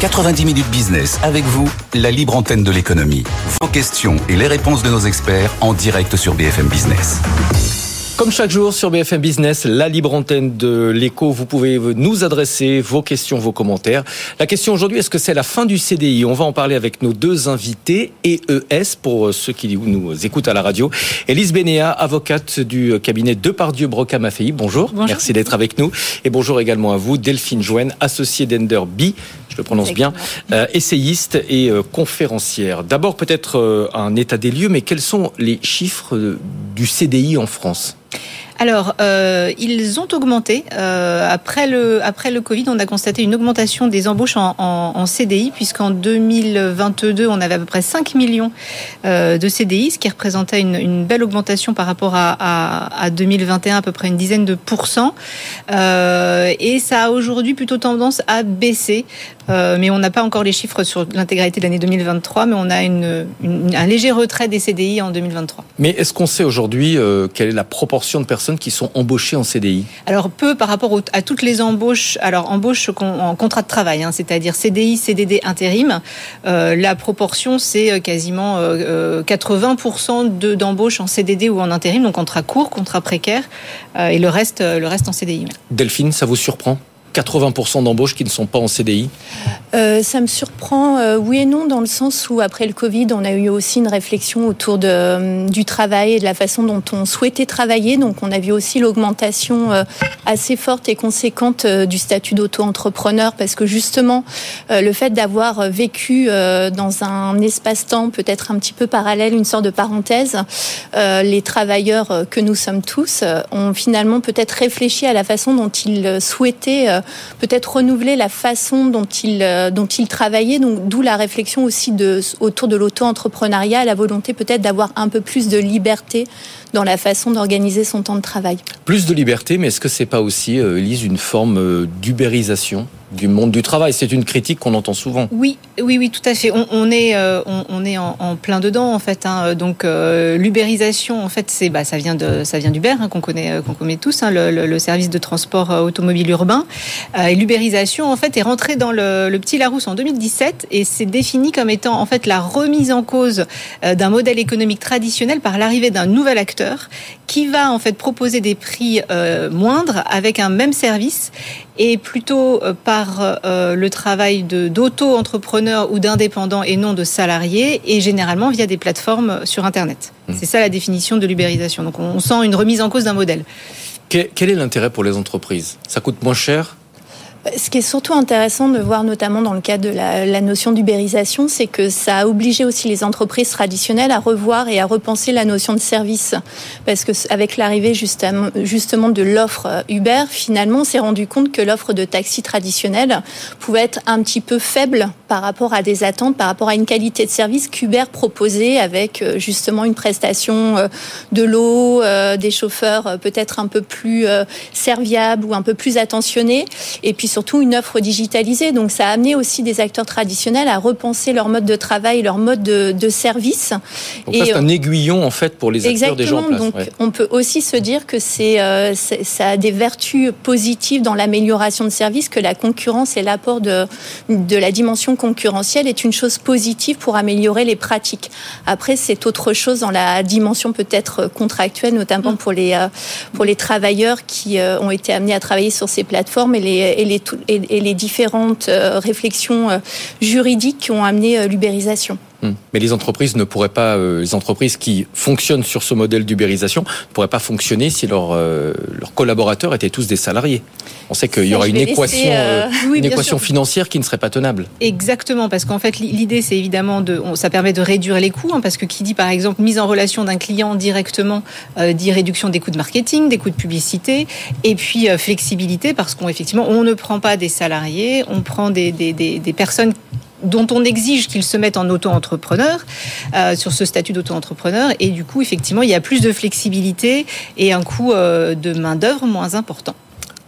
90 minutes business avec vous, la libre antenne de l'économie. Vos questions et les réponses de nos experts en direct sur BFM Business. Comme chaque jour sur BFM Business, la libre antenne de l'écho, vous pouvez nous adresser vos questions, vos commentaires. La question aujourd'hui, est-ce que c'est la fin du CDI On va en parler avec nos deux invités, EES, pour ceux qui nous écoutent à la radio. Elise Bénéa, avocate du cabinet Depardieu Broca Maffei. Bonjour. bonjour. Merci d'être avec nous. Et bonjour également à vous, Delphine Jouen, associée d'Ender B, je le prononce bien, euh, essayiste et euh, conférencière. D'abord peut-être euh, un état des lieux, mais quels sont les chiffres du CDI en France? Alors, euh, ils ont augmenté. Euh, après, le, après le Covid, on a constaté une augmentation des embauches en, en, CDI, puisqu'en 2022, on avait à peu près 5 millions euh, de CDI, ce qui représentait une, belle augmentation par rapport à, à, à, 2021, à peu près une dizaine de pourcents. Et ça a aujourd'hui plutôt tendance à baisser. Mais on n'a pas encore les chiffres sur l'intégralité de l'année 2023, mais on a une, un léger retrait des CDI en 2023. Mais est-ce qu'on sait aujourd'hui quelle est la proportion de personnes qui sont embauchées en CDI Alors peu par rapport à toutes les embauches. Alors embauche en contrat de travail, hein, c'est-à-dire CDI, CDD, intérim. Euh, la proportion c'est euh, quasiment euh, 80% de d'embauche en CDD ou en intérim, donc contrat court, contrat précaire, euh, et le reste, le reste en CDI. Delphine, ça vous surprend? 80% d'embauches qui ne sont pas en CDI euh, Ça me surprend, euh, oui et non, dans le sens où après le Covid, on a eu aussi une réflexion autour euh, du travail et de la façon dont on souhaitait travailler. Donc on a vu aussi l'augmentation assez forte et conséquente du statut d'auto-entrepreneur parce que justement, le fait d'avoir vécu dans un espace-temps peut-être un petit peu parallèle, une sorte de parenthèse, les travailleurs que nous sommes tous ont finalement peut-être réfléchi à la façon dont ils souhaitaient peut-être renouveler la façon dont il, euh, travaillait, d'où la réflexion aussi autour de l'auto-entrepreneuriat, la volonté peut-être d'avoir un peu plus de liberté dans la façon d'organiser son temps de travail. Plus de liberté, mais est-ce que c'est pas aussi, euh, Elise, une forme euh, d'ubérisation? Du monde du travail. C'est une critique qu'on entend souvent. Oui, oui, oui, tout à fait. On, est, euh, on, est en, en, plein dedans en fait. Hein. Donc euh, l'ubérisation, en fait, c'est, bah, ça vient de, ça vient d'Uber hein, qu'on connaît, euh, qu'on connaît tous, hein, le, service de transport euh, automobile urbain. Euh, et l'ubérisation, en fait, est rentrée dans le, le, petit Larousse en 2017 et c'est défini comme étant en fait la remise en cause d'un modèle économique traditionnel par l'arrivée d'un nouvel acteur qui va en fait proposer des prix moindres avec un même service et plutôt par euh, le travail d'auto-entrepreneurs ou d'indépendants et non de salariés, et généralement via des plateformes sur Internet. Mmh. C'est ça la définition de l'ubérisation. Donc on sent une remise en cause d'un modèle. Quel est l'intérêt pour les entreprises? Ça coûte moins cher ce qui est surtout intéressant de voir, notamment dans le cas de la, notion d'ubérisation, c'est que ça a obligé aussi les entreprises traditionnelles à revoir et à repenser la notion de service. Parce que avec l'arrivée justement, de l'offre Uber, finalement, on s'est rendu compte que l'offre de taxi traditionnelle pouvait être un petit peu faible par rapport à des attentes, par rapport à une qualité de service qu'Uber proposait avec euh, justement une prestation euh, de l'eau, euh, des chauffeurs peut-être un peu plus serviables ou un peu plus attentionnés. Et puis surtout une offre digitalisée. Donc ça a amené aussi des acteurs traditionnels à repenser leur mode de travail, leur mode de, de service. Donc et c'est un aiguillon en fait pour les acteurs déjà en place. Donc ouais. on peut aussi se dire que c'est, euh, ça a des vertus positives dans l'amélioration de service, que la concurrence et l'apport de, de la dimension concurrentielle est une chose positive pour améliorer les pratiques. Après c'est autre chose dans la dimension peut-être contractuelle, notamment mmh. pour les euh, pour les travailleurs qui euh, ont été amenés à travailler sur ces plateformes et les, et les et, et les différentes euh, réflexions euh, juridiques qui ont amené euh, l'ubérisation. Hum. Mais les entreprises ne pourraient pas, euh, les entreprises qui fonctionnent sur ce modèle d'ubérisation ne pourraient pas fonctionner si leurs euh, leurs collaborateurs étaient tous des salariés. On sait qu'il y aura une équation, euh... oui, une équation financière qui ne serait pas tenable. Exactement, parce qu'en fait l'idée c'est évidemment de, ça permet de réduire les coûts, hein, parce que qui dit par exemple mise en relation d'un client directement euh, dit réduction des coûts de marketing, des coûts de publicité, et puis euh, flexibilité, parce qu'on effectivement on ne prend pas des salariés, on prend des, des, des, des personnes dont on exige qu'ils se mettent en auto-entrepreneur, euh, sur ce statut d'auto-entrepreneur. Et du coup, effectivement, il y a plus de flexibilité et un coût euh, de main-d'œuvre moins important.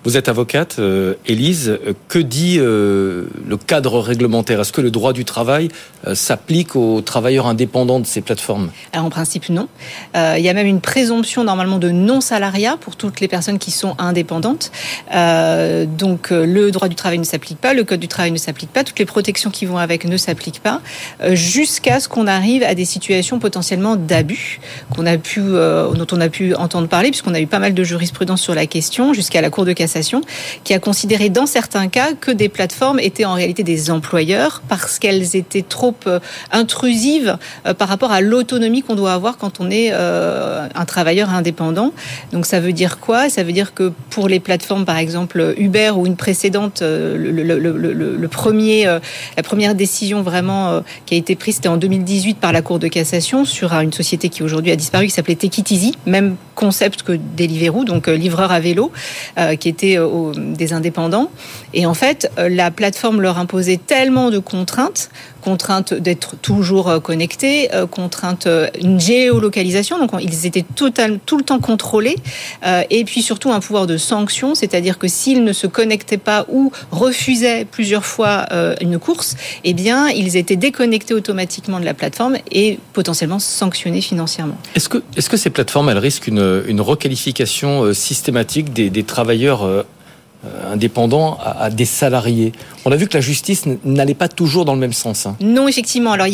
Vous êtes avocate, euh, Élise. Euh, que dit euh, le cadre réglementaire? Est-ce que le droit du travail s'applique aux travailleurs indépendants de ces plateformes? En principe non. il y a même une présomption normalement de non-salariat pour toutes les personnes qui sont indépendantes. donc le droit du travail ne s'applique pas, le code du travail ne s'applique pas, toutes les protections qui vont avec ne s'appliquent pas, jusqu'à ce qu'on arrive à des situations potentiellement d'abus dont on a pu entendre parler, puisqu'on a eu pas mal de jurisprudence sur la question, jusqu'à la Cour de cassation, qui a considéré dans certains cas que des plateformes étaient en réalité des employeurs parce qu'elles étaient trop euh, intrusives euh, par rapport à l'autonomie qu'on doit avoir quand on est euh, un travailleur indépendant. Donc ça veut dire quoi? Ça veut dire que pour les plateformes, par exemple Uber ou une précédente, le, premier, la première décision vraiment qui a été prise, c'était en 2018 par la Cour de cassation sur une société qui aujourd'hui a disparu, qui s'appelait Easy, même concept que Deliveroo, donc livreur à vélo, qui était des indépendants. Et en fait, la plateforme leur imposait tellement de contraintes contrainte d'être toujours euh, connectés, euh, contrainte euh, une géolocalisation, donc ils étaient total, tout le temps contrôlés, et puis surtout un pouvoir de sanction, c'est-à-dire que s'ils ne se connectaient pas ou refusaient plusieurs fois une course, eh bien ils étaient déconnectés automatiquement de la plateforme et potentiellement sanctionnés financièrement. Est-ce que, est -ce que ces plateformes, elles risquent une, requalification systématique des, travailleurs euh, indépendants à, des salariés. On a vu que la justice n'allait pas toujours dans le même sens. Hein. Non, effectivement. Alors,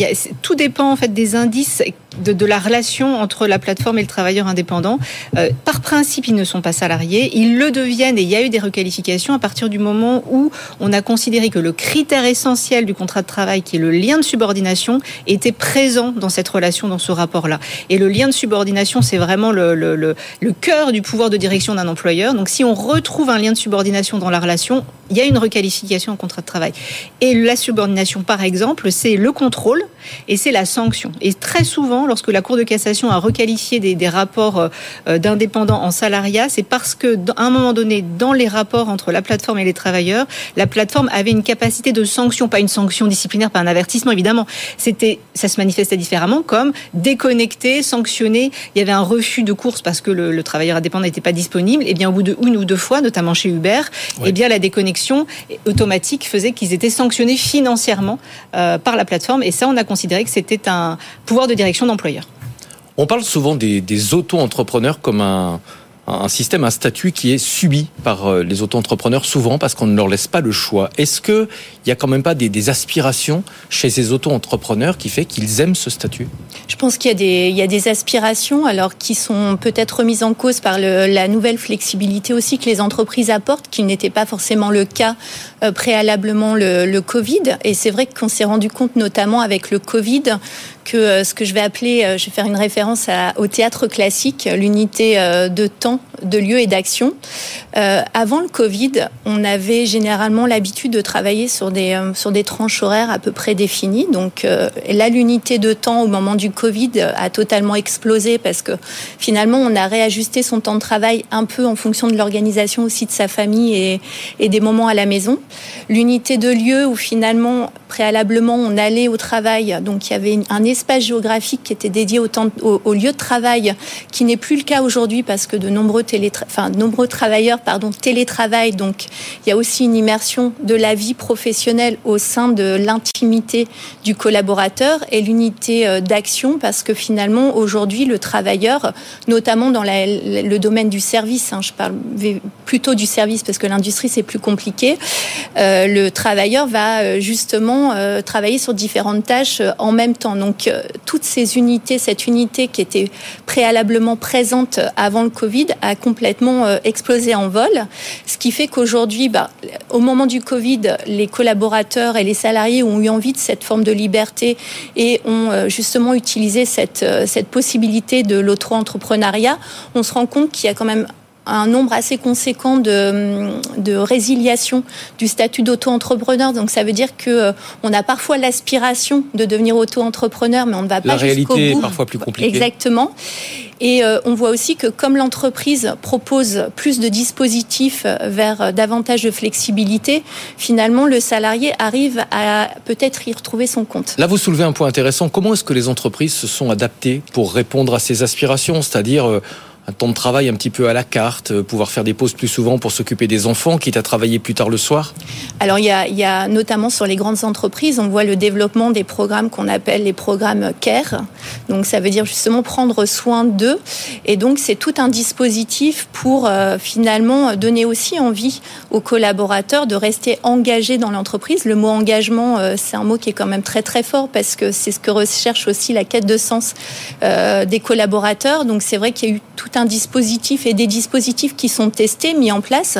tout dépend en fait des indices de, la relation entre la plateforme et le travailleur indépendant. Euh, par principe, ils ne sont pas salariés. Ils le deviennent et il y a eu des requalifications à partir du moment où on a considéré que le critère essentiel du contrat de travail, qui est le lien de subordination, était présent dans cette relation, dans ce rapport-là. Et le lien de subordination, c'est vraiment le cœur du pouvoir de direction d'un employeur. Donc, si on retrouve un lien de subordination dans la relation, il y a une requalification en contrat de travail. Et la subordination, par exemple, c'est le contrôle et c'est la sanction. Et très souvent, lorsque la Cour de cassation a requalifié des, rapports euh, euh, d'indépendants en salariat, c'est parce que, à un moment donné, dans les rapports entre la plateforme et les travailleurs, la plateforme avait une capacité de sanction, pas une sanction disciplinaire, pas un avertissement, évidemment. C'était, ça se manifestait différemment, comme déconnecté, sanctionné. Il y avait un refus de course parce que le, le travailleur indépendant n'était pas disponible. Et bien, au bout de une ou deux fois, notamment chez Uber, et eh bien la déconnexion automatique faisait qu'ils étaient sanctionnés financièrement euh, par la plateforme. Et ça, on a considéré que c'était un pouvoir de direction d'employeur. On parle souvent des, des auto-entrepreneurs comme un, un système, un statut qui est subi par euh, les auto-entrepreneurs souvent parce qu'on ne leur laisse pas le choix. Est-ce qu'il n'y a quand même pas des, aspirations chez ces auto-entrepreneurs qui fait qu'ils aiment ce statut? Je pense qu'il y, a des, aspirations alors qui sont peut-être remises en cause par la nouvelle flexibilité aussi que les entreprises apportent, qui n'était pas forcément le cas euh, préalablement le, le Covid. Et c'est vrai qu'on s'est rendu compte notamment avec le Covid que euh, ce que je vais appeler, euh, je vais faire une référence au théâtre classique, l'unité euh, de temps, de lieu et d'action. avant le Covid, on avait généralement l'habitude de travailler sur des, sur des tranches horaires à peu près définies. Donc là, l'unité de temps au moment du Covid a totalement explosé parce que finalement, on a réajusté son temps de travail un peu en fonction de l'organisation aussi de sa famille et, et des moments à la maison. L'unité de lieu où finalement, préalablement, on allait au travail, donc il y avait un espace géographique qui était dédié au, lieu de travail, qui n'est plus le cas aujourd'hui parce que de nombreux, télétra enfin, travailleurs télétravaillent. Donc, il y a aussi une immersion de la vie professionnelle au sein de l'intimité du collaborateur et l'unité euh, d'action parce que finalement, aujourd'hui, le travailleur, notamment dans le domaine du service, hein, je parle plutôt du service parce que l'industrie, c'est plus compliqué, euh, le travailleur va euh, justement travailler sur différentes tâches en même temps. Donc, toutes ces unités, cette unité qui était préalablement présente avant le Covid a complètement euh, explosé en vol. Ce qui fait qu'aujourd'hui, bah, au moment du Covid, les collaborateurs et les salariés ont eu envie de cette forme de liberté et ont euh, justement utilisé cette, euh, cette possibilité de l'auto-entrepreneuriat. On se rend compte qu'il y a quand même un nombre assez conséquent de, de résiliation du statut d'auto-entrepreneur. Donc ça veut dire que euh, on a parfois l'aspiration de devenir auto-entrepreneur, mais on ne va pas jusqu'au bout. La réalité est parfois plus compliquée. Exactement. Et euh, on voit aussi que comme l'entreprise propose plus de dispositifs vers davantage de flexibilité, finalement le salarié arrive à peut-être y retrouver son compte. Là, vous soulevez un point intéressant. Comment est-ce que les entreprises se sont adaptées pour répondre à ces aspirations? C'est-à-dire euh, un temps de travail un petit peu à la carte, euh, pouvoir faire des pauses plus souvent pour s'occuper des enfants, quitte à travailler plus tard le soir Alors il y, a, notamment sur les grandes entreprises, on voit le développement des programmes qu'on appelle les programmes CARE. Donc ça veut dire justement prendre soin d'eux. Et donc c'est tout un dispositif pour euh, finalement donner aussi envie aux collaborateurs de rester engagés dans l'entreprise. Le mot engagement, euh, c'est un mot qui est quand même très très fort parce que c'est ce que recherche aussi la quête de sens des collaborateurs. Donc c'est vrai qu'il y a eu tout un dispositif et des dispositifs qui sont testés, mis en place.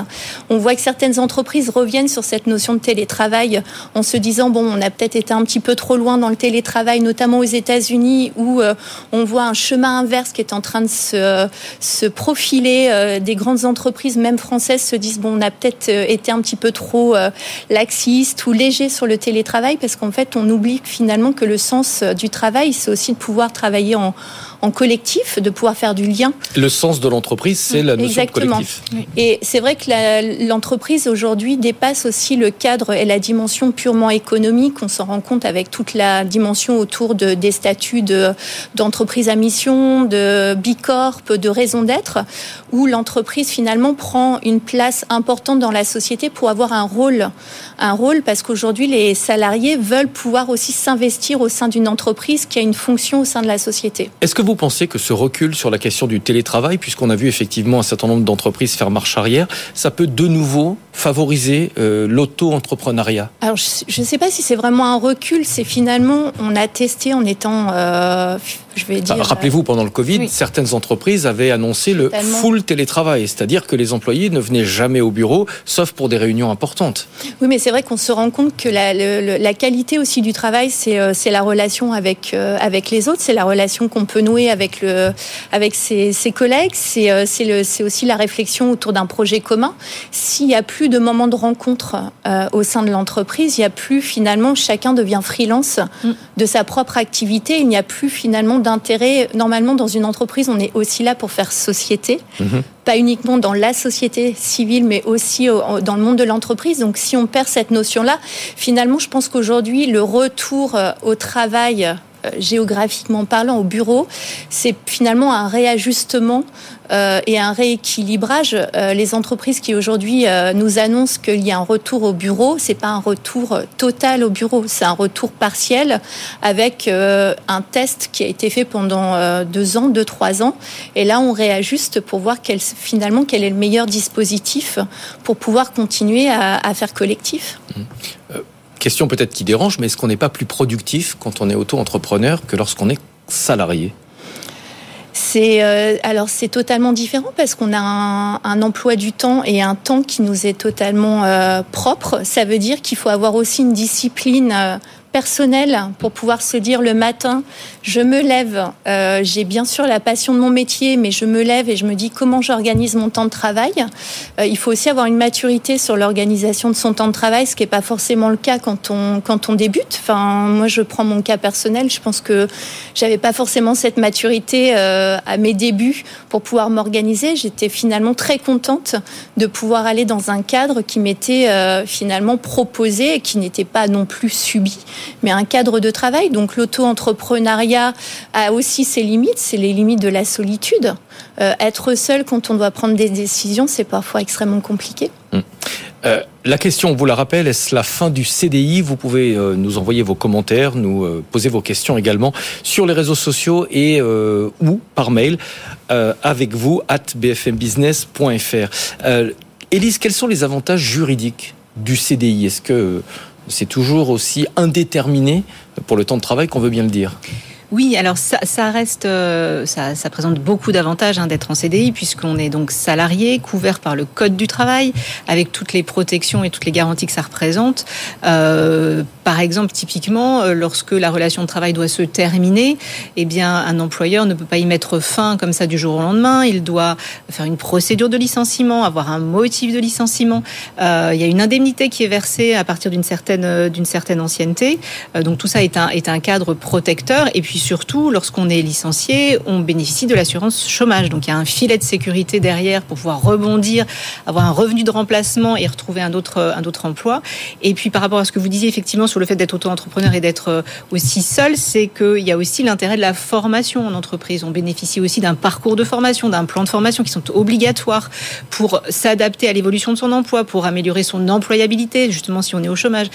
On voit que certaines entreprises reviennent sur cette notion de télétravail en se disant bon, on a peut-être été un petit peu trop loin dans le télétravail, notamment aux États-Unis où euh, on voit un chemin inverse qui est en train de se, se profiler. Euh, des grandes entreprises, même françaises, se disent bon, on a peut-être euh, été un petit peu trop laxiste ou léger sur le télétravail parce qu'en fait, on oublie finalement que le sens du travail, c'est aussi de pouvoir travailler en en collectif, de pouvoir faire du lien. Le sens de l'entreprise, c'est la notion Exactement. de collectif. Et c'est vrai que l'entreprise aujourd'hui dépasse aussi le cadre et la dimension purement économique. On s'en rend compte avec toute la dimension autour de, des statuts d'entreprise à mission, de bicorp, de raison d'être, où l'entreprise finalement prend une place importante dans la société pour avoir un rôle, un rôle parce qu'aujourd'hui les salariés veulent pouvoir aussi s'investir au sein d'une entreprise qui a une fonction au sein de la société. Est-ce que vous pensez que ce recul sur la question du télétravail, puisqu'on a vu effectivement un certain nombre d'entreprises faire marche arrière, ça peut de nouveau favoriser euh, l'auto-entrepreneuriat? Alors, je ne sais pas si c'est vraiment un recul, c'est finalement, on a testé en étant, euh, je vais dire... Rappelez-vous, pendant le Covid, certaines entreprises avaient annoncé le full télétravail, c'est-à-dire que les employés ne venaient jamais au bureau, sauf pour des réunions importantes. Oui, mais c'est vrai qu'on se rend compte que la, la, qualité aussi du travail, c'est euh, la relation avec, euh, avec les autres, c'est la relation qu'on peut nouer avec, le, avec ses, ses collègues, c'est aussi la réflexion autour d'un projet commun. S'il n'y a plus de moments de rencontre euh, au sein de l'entreprise. Il n'y a plus finalement, chacun devient freelance mm. de sa propre activité. Il n'y a plus finalement d'intérêt. Normalement, dans une entreprise, on est aussi là pour faire société. Mm-hmm. Pas uniquement dans la société civile, mais aussi dans le monde de l'entreprise. Donc, si on perd cette notion-là, finalement, je pense qu'aujourd'hui, le retour euh, au travail géographiquement parlant au bureau, c'est finalement un réajustement euh, et un rééquilibrage. Euh, les entreprises qui aujourd'hui nous annoncent qu'il y a un retour au bureau, c'est pas un retour total au bureau, c'est un retour partiel avec un test qui a été fait pendant deux ans, deux trois ans, et là on réajuste pour voir finalement quel est le meilleur dispositif pour pouvoir continuer à, à faire collectif. Mmh question peut-être qui dérange, mais est-ce qu'on n'est pas plus productif quand on est auto-entrepreneur que lorsqu'on est salarié? C'est euh, alors c'est totalement différent parce qu'on a un, emploi du temps et un temps qui nous est totalement euh, propre. Ça veut dire qu'il faut avoir aussi une discipline euh, personnel pour pouvoir se dire le matin, je me lève, euh, j'ai bien sûr la passion de mon métier, mais je me lève et je me dis comment j'organise mon temps de travail. Euh, il faut aussi avoir une maturité sur l'organisation de son temps de travail, ce qui n'est pas forcément le cas quand on, quand on débute. Enfin, moi, je prends mon cas personnel. Je pense que j'avais pas forcément cette maturité euh, à mes débuts pour pouvoir m'organiser. J'étais finalement très contente de pouvoir aller dans un cadre qui m'était finalement proposé et qui n'était pas non plus subi mais un cadre de travail. Donc l'auto-entrepreneuriat a aussi ses limites, c'est les limites de la solitude. Euh, être seul quand on doit prendre des décisions, c'est parfois extrêmement compliqué. Hum. Euh, la question, on vous la rappelle, est-ce la fin du CDI Vous pouvez euh, nous envoyer vos commentaires, nous poser vos questions également sur les réseaux sociaux et ou par mail avec vous at bfmbusiness.fr. Élise, quels sont les avantages juridiques du CDI Est-ce que c'est toujours aussi indéterminé pour le temps de travail qu'on veut bien le dire. Oui, alors ça, reste, euh, ça, présente beaucoup d'avantages hein, d'être en CDI puisqu'on est donc salarié, couvert par le code du travail, avec toutes les protections et toutes les garanties que ça représente. Euh, par exemple, typiquement, euh, lorsque la relation de travail doit se terminer, eh bien, un employeur ne peut pas y mettre fin comme ça du jour au lendemain. Il doit faire une procédure de licenciement, avoir un motif de licenciement. Euh, il y a une indemnité qui est versée à partir d'une certaine euh, d'une certaine ancienneté. donc tout ça est un est un cadre protecteur. Et puis surtout, lorsqu'on est licencié, on bénéficie de l'assurance chômage. Donc il y a un filet de sécurité derrière pour pouvoir rebondir, avoir un revenu de remplacement et retrouver un autre un autre emploi. Et puis par rapport à ce que vous disiez effectivement sur le fait d'être auto-entrepreneur et d'être aussi seul, c'est qu'il y a aussi l'intérêt de la formation en entreprise. On bénéficie aussi d'un parcours de formation, d'un plan de formation qui sont obligatoires pour s'adapter à l'évolution de son emploi, pour améliorer son employabilité, justement si on est au chômage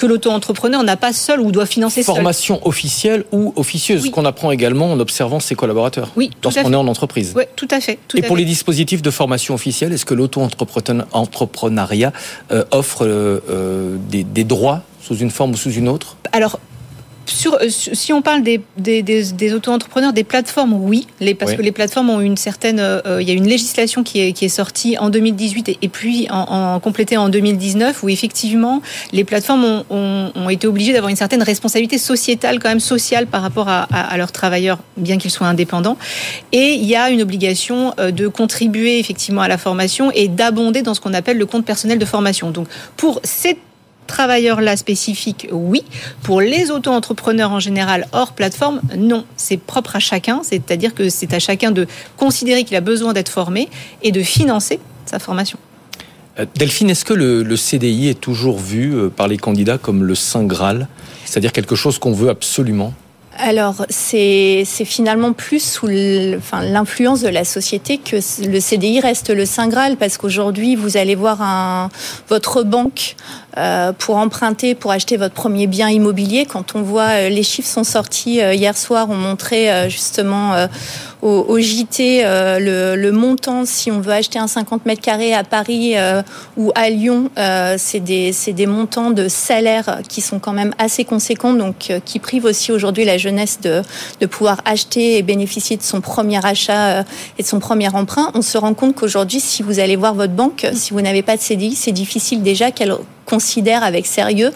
que l'auto-entrepreneur n'a pas seul ou doit financer seul. Formation officielle ou officieuse, qu'on apprend également en observant ses collaborateurs. Oui, lorsqu'on est en entreprise. Oui, tout à fait. Et pour les dispositifs de formation officielle, est-ce que l'auto-entrepreneuriat euh, offre euh, euh, des, des droits sous une forme ou sous une autre Alors, euh, si on parle des, des, auto-entrepreneurs, des plateformes, oui, les, parce que les plateformes ont une certaine. Euh, euh, il y a une législation qui est, qui est sortie en 2018 et, puis en, en, complétée en 2019 où effectivement les plateformes ont, ont, été obligées d'avoir une certaine responsabilité sociétale, quand même sociale par rapport à, à, leurs travailleurs, bien qu'ils soient indépendants. Et il y a une obligation de contribuer effectivement à la formation et d'abonder dans ce qu'on appelle le compte personnel de formation. Donc pour cette travailleurs-là spécifiques, oui. Pour les auto-entrepreneurs en général hors plateforme, non. C'est propre à chacun, c'est-à-dire que c'est à chacun de considérer qu'il a besoin d'être formé et de financer sa formation. Euh, Delphine, est-ce que le, CDI est toujours vu euh, par les candidats comme le Saint Graal, c'est-à-dire quelque chose qu'on veut absolument? Alors, c'est finalement plus sous l'influence de la société que le CDI reste le Saint Graal, parce qu'aujourd'hui, vous allez voir un, votre banque pour emprunter, pour acheter votre premier bien immobilier. Quand on voit euh, les chiffres sont sortis euh, hier soir, on montrait justement au, au, JT le, le, montant si on veut acheter un 50 mètres carrés à Paris ou à Lyon. c'est des, des montants de salaire qui sont quand même assez conséquents, donc qui privent aussi aujourd'hui la jeunesse de, de pouvoir acheter et bénéficier de son premier achat et de son premier emprunt. On se rend compte qu'aujourd'hui, si vous allez voir votre banque, si vous n'avez pas de CDI, c'est difficile déjà qu'elle considère avec sérieux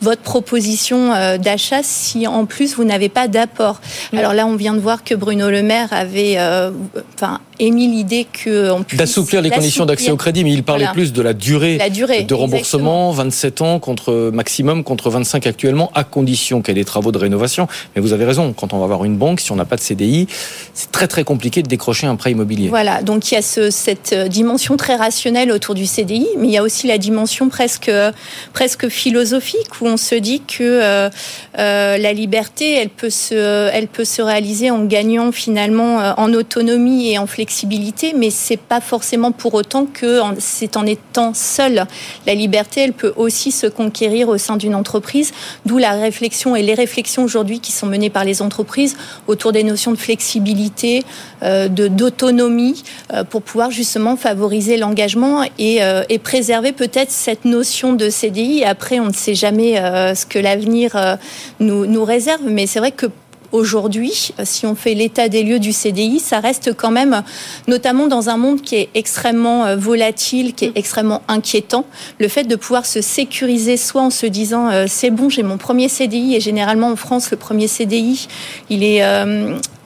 votre proposition euh, d'achat si en plus vous n'avez pas d'apport. Alors là, on vient de voir que Bruno Le Maire avait euh, enfin, émis l'idée qu'on puisse d'assouplir les conditions d'accès au crédit, mais il parlait plus de la durée, la durée de remboursement, 27 ans contre maximum contre 25 actuellement, à condition qu'il y ait des travaux de rénovation. Mais vous avez raison, quand on va avoir une banque, si on n'a pas de CDI, c'est très très compliqué de décrocher un prêt immobilier. Voilà, donc il y a ce, cette euh, dimension très rationnelle autour du CDI, mais il y a aussi la dimension presque presque philosophique où on se dit que euh, euh, la liberté, elle peut se, réaliser en gagnant finalement euh, en autonomie et en flexibilité, mais c'est pas forcément pour autant que c'est en étant seul. La liberté, elle peut aussi se conquérir au sein d'une entreprise, d'où la réflexion et les réflexions aujourd'hui qui sont menées par les entreprises autour des notions de flexibilité, d'autonomie, pour pouvoir justement favoriser l'engagement et, et préserver peut-être cette notion de CDI. Après, on ne sait jamais ce que l'avenir euh, nous, nous réserve, mais c'est vrai que aujourd'hui, si on fait l'état des lieux du CDI, ça reste quand même, notamment dans un monde qui est extrêmement euh, volatile, qui est extrêmement inquiétant, le fait de pouvoir se sécuriser soit en se disant c'est bon, j'ai mon premier CDI, et généralement en France, le premier CDI, il est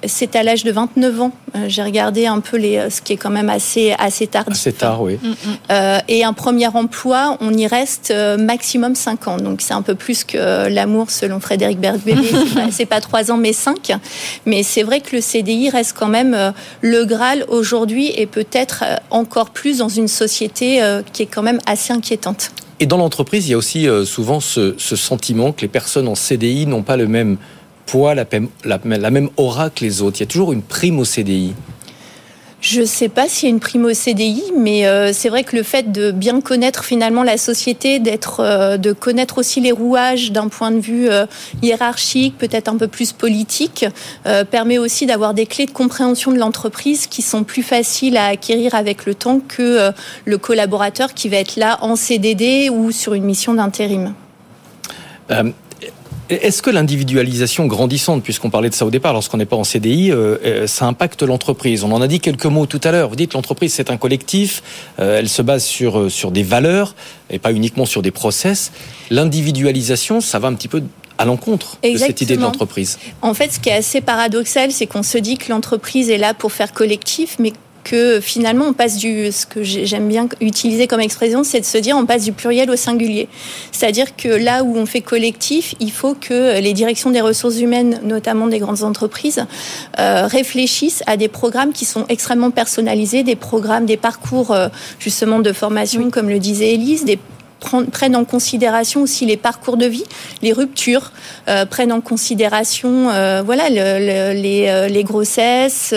c'est à l'âge de 29 ans. Euh, j'ai regardé un peu les, ce qui est quand même assez, assez tardif. Assez tard, oui. Mm, mm. Euh, et un premier emploi, on y reste euh, maximum 5 ans. Donc c'est un peu plus que l'amour selon Frédéric Bergbélé. c'est pas 3 ans, mais 5. Mais c'est vrai que le CDI reste quand même le Graal aujourd'hui et peut-être encore plus dans une société qui est quand même assez inquiétante. Et dans l'entreprise, il y a aussi souvent ce, ce sentiment que les personnes en CDI n'ont pas le même poids, la, la, même aura que les autres Il y a toujours une prime au CDI je ne sais pas s'il y a une prime au CDI, mais euh, c'est vrai que le fait de bien connaître finalement la société, d'être, euh, de connaître aussi les rouages d'un point de vue euh, hiérarchique, peut-être un peu plus politique, permet aussi d'avoir des clés de compréhension de l'entreprise qui sont plus faciles à acquérir avec le temps que le collaborateur qui va être là en CDD ou sur une mission d'intérim. Est-ce que l'individualisation grandissante, puisqu'on parlait de ça au départ, lorsqu'on n'est pas en CDI, euh, euh, ça impacte l'entreprise? On en a dit quelques mots tout à l'heure. Vous dites l'entreprise c'est un collectif, euh, elle se base sur sur des valeurs et pas uniquement sur des process. L'individualisation, ça va un petit peu à l'encontre de cette idée de l'entreprise. En fait, ce qui est assez paradoxal, c'est qu'on se dit que l'entreprise est là pour faire collectif, mais que finalement on passe du ce que j'aime bien utiliser comme expression c'est de se dire on passe du pluriel au singulier. C'est-à-dire que là où on fait collectif il faut que les directions des ressources humaines notamment des grandes entreprises euh, réfléchissent à des programmes qui sont extrêmement personnalisés des programmes des parcours euh, justement de formation comme le disait Elise des prennent en considération aussi les parcours de vie, les ruptures, euh, prennent en considération euh, voilà les, euh, les, grossesses,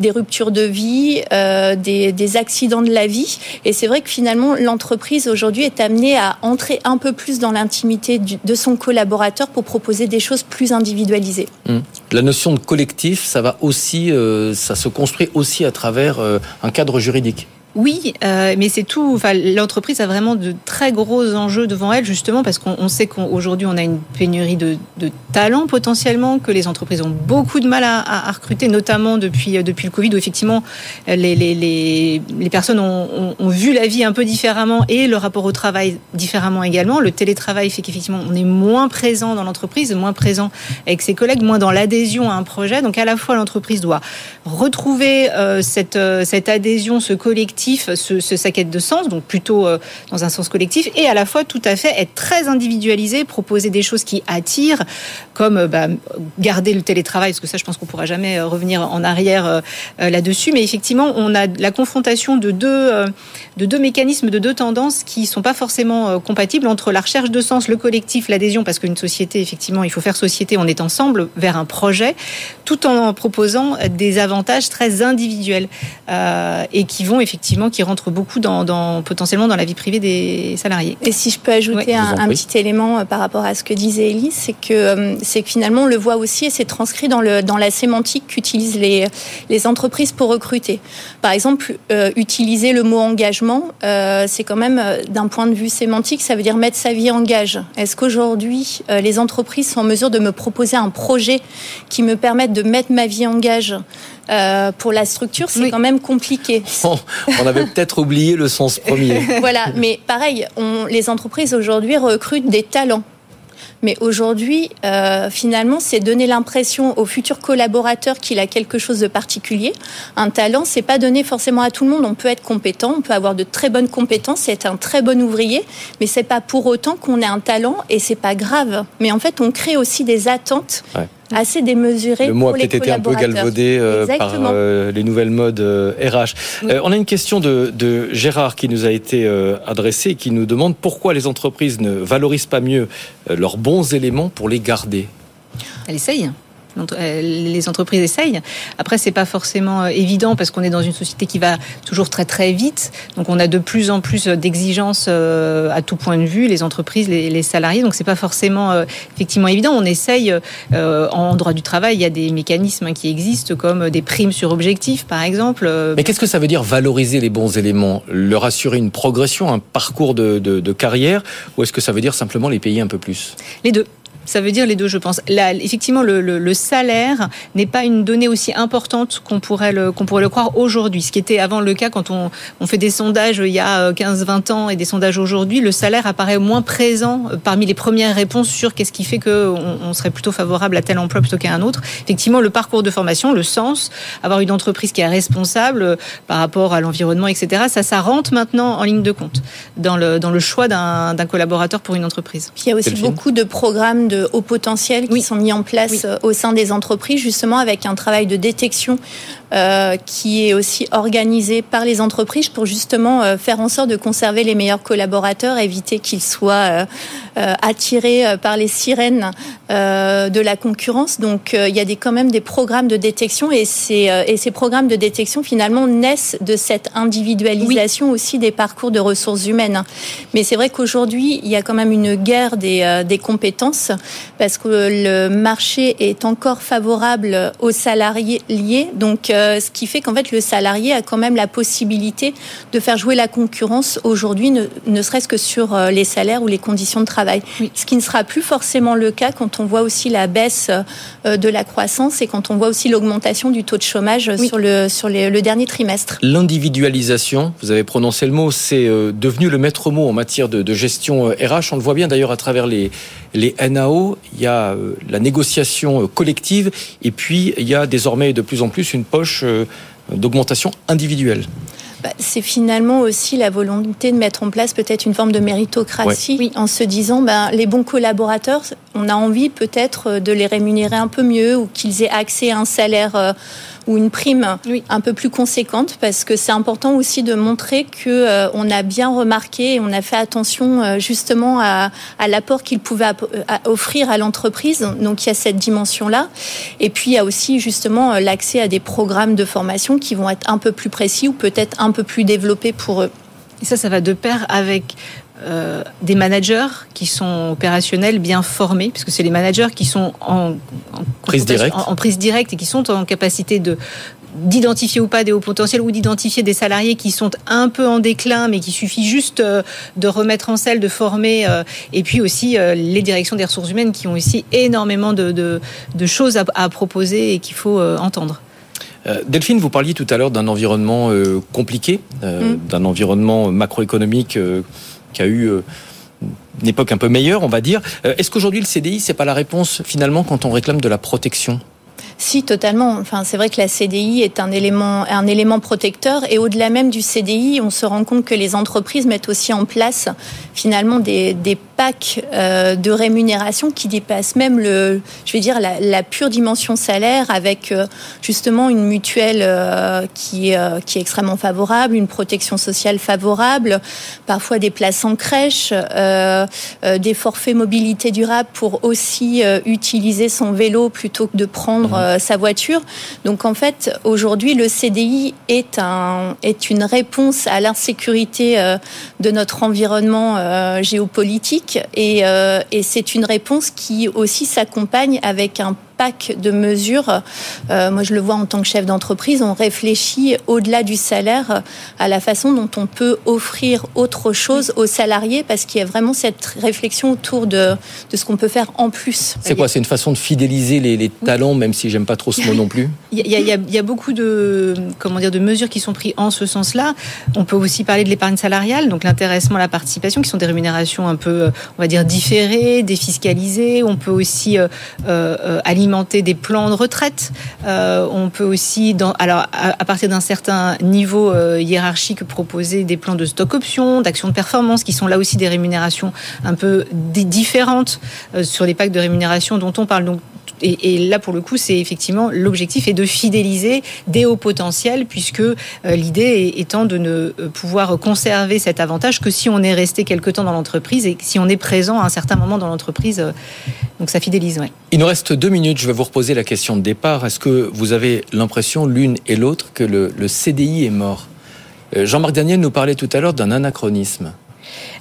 des ruptures de vie, des, des, accidents de la vie. Et c'est vrai que finalement l'entreprise aujourd'hui est amenée à entrer un peu plus dans l'intimité de son collaborateur pour proposer des choses plus individualisées. Mmh. La notion de collectif, ça va aussi, ça se construit aussi à travers un cadre juridique. Oui, euh, mais c'est tout. L'entreprise a vraiment de très gros enjeux devant elle, justement parce qu'on sait qu'aujourd'hui on a une pénurie de, talents potentiellement, que les entreprises ont beaucoup de mal à, recruter, notamment depuis euh, depuis le Covid, où effectivement les personnes ont, vu la vie un peu différemment et le rapport au travail différemment également. Le télétravail fait qu'effectivement on est moins présent dans l'entreprise, moins présent avec ses collègues, moins dans l'adhésion à un projet. Donc à la fois l'entreprise doit retrouver euh, cette cette adhésion, ce collectif ce, ce, de sens, donc plutôt euh, dans un sens collectif, et à la fois tout à fait être très individualisé, proposer des choses qui attirent, comme euh, bah, garder le télétravail, parce que ça, je pense qu'on pourra jamais euh, revenir en arrière là-dessus. Mais effectivement, on a la confrontation de deux mécanismes, de deux tendances qui sont pas forcément compatibles entre la recherche de sens, le collectif, l'adhésion, parce qu'une société, effectivement, il faut faire société, on est ensemble vers un projet, tout en proposant des avantages très individuels et qui vont effectivement qui rentre beaucoup dans, potentiellement dans la vie privée des salariés. Et si je peux ajouter un, petit élément euh, par rapport à ce que disait Elise, c'est que, euh, c'est que finalement on le voit aussi et c'est transcrit dans, le, dans la sémantique qu'utilisent les, les entreprises pour recruter. Par exemple, euh, utiliser le mot engagement, c'est quand même d'un point de vue sémantique, ça veut dire mettre sa vie en gage. Est-ce qu'aujourd'hui les entreprises sont en mesure de me proposer un projet qui me permette de mettre ma vie en gage euh, pour la structure, c'est quand même compliqué. On, avait peut-être oublié le sens premier. voilà, mais pareil, on, les entreprises aujourd'hui recrutent des talents. Mais aujourd'hui, euh, finalement, c'est donner l'impression au futur collaborateur qu'il a quelque chose de particulier. Un talent, c'est pas donné forcément à tout le monde. On peut être compétent, on peut avoir de très bonnes compétences, être un très bon ouvrier, mais c'est pas pour autant qu'on ait un talent et c'est pas grave. Mais en fait, on crée aussi des attentes. Ouais assez démesuré. Le mot a peut-être été un peu galvaudé euh, par euh, les nouvelles modes RH. Euh, on a une question de, de, Gérard qui nous a été adressée et qui nous demande pourquoi les entreprises ne valorisent pas mieux leurs bons éléments pour les garder. Elle essaye. Euh, les entreprises essayent. Après, c'est pas forcément euh, évident parce qu'on est dans une société qui va toujours très très vite. Donc, on a de plus en plus d'exigences euh, à tout point de vue, les entreprises, les, salariés. Donc, c'est pas forcément effectivement évident. On essaye en droit du travail, il y a des mécanismes qui existent comme des primes sur objectif, par exemple. Mais qu'est-ce que ça veut dire valoriser les bons éléments? Leur assurer une progression, un parcours de, de carrière, ou est-ce que ça veut dire simplement les payer un peu plus? Les deux. Ça veut dire les deux, je pense. Là, effectivement, le, le, le salaire n'est pas une donnée aussi importante qu'on pourrait le, qu'on pourrait le croire aujourd'hui. Ce qui était avant le cas quand on, on fait des sondages il y a 15-20 ans et des sondages aujourd'hui, le salaire apparaît moins présent parmi les premières réponses sur qu'est-ce qui fait qu'on on serait plutôt favorable à tel emploi plutôt qu'à un autre. Effectivement, le parcours de formation, le sens, avoir une entreprise qui est responsable par rapport à l'environnement, etc., ça, ça rentre maintenant en ligne de compte dans le, dans le choix d'un, d'un collaborateur pour une entreprise. il y a aussi beaucoup de programmes de haut potentiel qui sont mis en place euh, au sein des entreprises, justement avec un travail de détection euh, qui est aussi organisé par les entreprises pour justement euh, faire en sorte de conserver les meilleurs collaborateurs, éviter qu'ils soient attirés par les sirènes de la concurrence. Donc il y a des, quand même des programmes de détection et ces, et ces programmes de détection finalement naissent de cette individualisation aussi des parcours de ressources humaines. Mais c'est vrai qu'aujourd'hui, il y a quand même une guerre des, des compétences parce que le marché est encore favorable aux salariés liés. Donc, euh, ce qui fait qu'en fait, le salarié a quand même la possibilité de faire jouer la concurrence aujourd'hui, ne, serait-ce que sur euh, les salaires ou les conditions de travail. Ce qui ne sera plus forcément le cas quand on voit aussi la baisse euh, de la croissance et quand on voit aussi l'augmentation du taux de chômage sur, le, sur le dernier trimestre. L'individualisation, vous avez prononcé le mot, c'est devenu le maître mot en matière de, de gestion RH. On le voit bien d'ailleurs à travers les, les NAO, il y a euh, la négociation euh, collective et puis il y a désormais de plus en plus une poche euh, d'augmentation individuelle. Bah, c'est finalement aussi la volonté de mettre en place peut-être une forme de méritocratie en se disant ben, les bons collaborateurs, on a envie peut-être de les rémunérer un peu mieux ou qu'ils aient accès à un salaire ou une prime un peu plus conséquente parce que c'est important aussi de montrer que on a bien remarqué et on a fait attention justement à, à l'apport qu'il pouvait offrir à l'entreprise. Donc il y a cette dimension-là. Et puis il y a aussi justement l'accès à des programmes de formation qui vont être un peu plus précis ou peut-être un peu plus développés pour eux. Et ça, ça va de pair avec euh, des managers qui sont opérationnels, bien formés, puisque c'est les managers qui sont en, prise directe. En, prise directe et qui sont en capacité de d'identifier ou pas des hauts potentiels ou d'identifier des salariés qui sont un peu en déclin mais qui suffit juste euh, de remettre en selle, de former euh, et puis aussi les directions des ressources humaines qui ont aussi énormément de, de, choses à, à, proposer et qu'il faut entendre. Delphine, vous parliez tout à l'heure d'un environnement compliqué, mm. d'un environnement macroéconomique qui a eu euh, une époque un peu meilleure, on va dire. Euh, est-ce qu'aujourd'hui le CDI, c'est pas la réponse finalement quand on réclame de la protection? Si, totalement. Enfin, c'est vrai que la CDI est un élément, protecteur. Et au-delà même du CDI, on se rend compte que les entreprises mettent aussi en place finalement des euh, de rémunération qui dépassent même le, je vais dire, la, la pure dimension salaire avec euh, justement une mutuelle euh, qui, qui est extrêmement favorable, une protection sociale favorable, parfois des places en crèche, des forfaits mobilité durable pour aussi utiliser son vélo plutôt que de prendre mmh. Sa voiture. Donc en fait, aujourd'hui, le CDI est, un, est une réponse à l'insécurité de notre environnement euh, et, et c'est une réponse qui aussi s'accompagne avec un de mesures. Euh, moi, je le vois en tant que chef d'entreprise, on réfléchit au-delà du salaire à la façon dont on peut offrir autre chose aux salariés parce qu'il y a vraiment cette réflexion autour de, de ce qu'on peut faire en plus. C'est quoi C'est une façon de fidéliser les, talents, même si j'aime pas trop ce mot non plus il y, a, il, y a, beaucoup de, comment dire, de mesures qui sont prises en ce sens-là. On peut aussi parler de l'épargne salariale, donc l'intéressement, la participation, qui sont des rémunérations un peu, on va dire, différées, défiscalisées. On peut aussi euh, euh, alimenter des plans de retraite. Euh, on peut aussi, alors à, partir d'un certain niveau euh, hiérarchique, proposer des plans de stock options, d'actions de performance, qui sont là aussi des rémunérations un peu différentes euh, sur les packs de rémunération dont on parle. Et, là, pour le coup, c'est effectivement l'objectif est de fidéliser des hauts potentiels, puisque euh, l'idée étant de ne euh, pouvoir conserver cet avantage que si on est resté quelque temps dans l'entreprise et si on est présent à un certain moment dans l'entreprise. Euh, donc ça fidélise. Il nous reste deux minutes. Je vais vous reposer la question de départ. Est-ce que vous avez l'impression, l'une et l'autre, que le, le CDI est mort? Jean-Marc Daniel nous parlait tout à l'heure d'un anachronisme.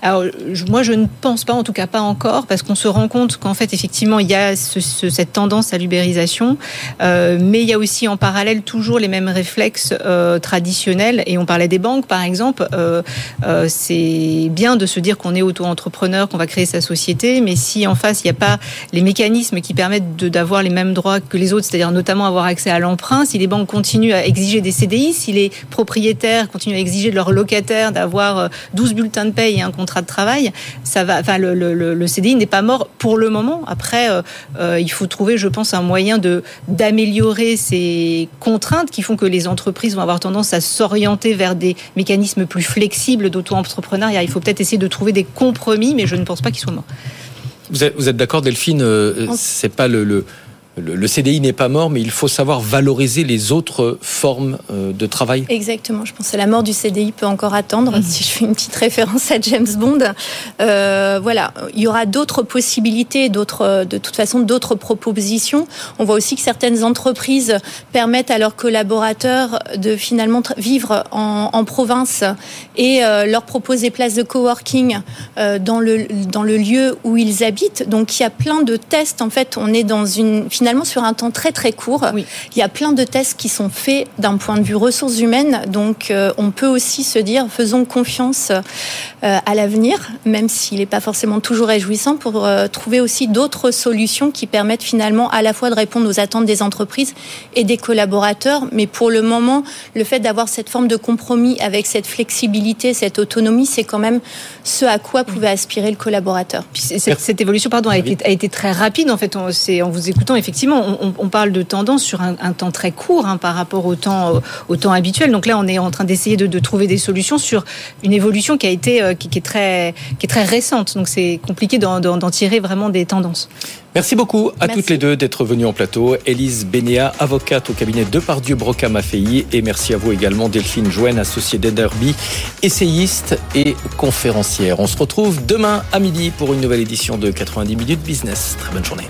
Alors, moi, je ne pense pas, en tout cas pas encore, parce qu'on se rend compte qu'en fait, effectivement, il y a cette tendance à l'ubérisation, euh, mais il y a aussi en parallèle toujours les mêmes réflexes euh, traditionnels. Et on parlait des banques, par exemple. Euh, c'est bien de se dire qu'on est auto-entrepreneur, qu'on va créer sa société, mais si en face, il n'y a pas les mécanismes qui permettent d'avoir les mêmes droits que les autres, c'est-à-dire notamment avoir accès à l'emprunt, si les banques continuent à exiger des CDI, si les propriétaires continuent à exiger de leurs locataires d'avoir 12 bulletins de paye un contrat de travail, ça va. Enfin, le, le, CDI n'est pas mort pour le moment. Après, euh, euh, il faut trouver, je pense, un moyen de d'améliorer ces contraintes qui font que les entreprises vont avoir tendance à s'orienter vers des mécanismes plus flexibles d'auto-entrepreneuriat. Il faut peut-être essayer de trouver des compromis, mais je ne pense pas qu'ils soient morts. Vous êtes, vous êtes d'accord, Delphine euh, C'est pas le, le le, CDI n'est pas mort, mais il faut savoir valoriser les autres formes euh, de travail. Exactement. Je pense que la mort du CDI peut encore attendre. Mhm. Si je fais une petite référence à James Bond, euh, voilà, il y aura d'autres possibilités, d'autres, de toute façon, d'autres propositions. On voit aussi que certaines entreprises permettent à leurs collaborateurs de finalement vivre en, province et euh, leur proposer des places de coworking dans le dans le lieu où ils habitent. Donc il y a plein de tests. En fait, on est dans une finalement sur un temps très très court. Il y a plein de tests qui sont faits d'un point de vue ressources humaines. Donc euh, on peut aussi se dire faisons confiance euh, à l'avenir, même s'il n'est pas forcément toujours réjouissant, pour euh, trouver aussi d'autres solutions qui permettent finalement à la fois de répondre aux attentes des entreprises et des collaborateurs. Mais pour le moment, le fait d'avoir cette forme de compromis avec cette flexibilité, cette autonomie, c'est quand même ce à quoi pouvait aspirer le collaborateur. cette, évolution, pardon, a été, a été, très rapide en fait. en vous écoutant, effectivement effectivement, on, parle de tendance sur un, temps très court hein, par rapport au temps, au temps habituel. Donc là, on est en train d'essayer de, trouver des solutions sur une évolution qui a été qui, est très qui est très récente. Donc c'est compliqué d'en tirer vraiment des tendances. Merci beaucoup à toutes les deux d'être venues en plateau. Élise Bénéa, avocate au cabinet Depardieu Brocam AFI. Et merci à vous également, Delphine Jouen, associée d'Enderby, essayiste et conférencière. On se retrouve demain à midi pour une nouvelle édition de 90 minutes business. Très bonne journée.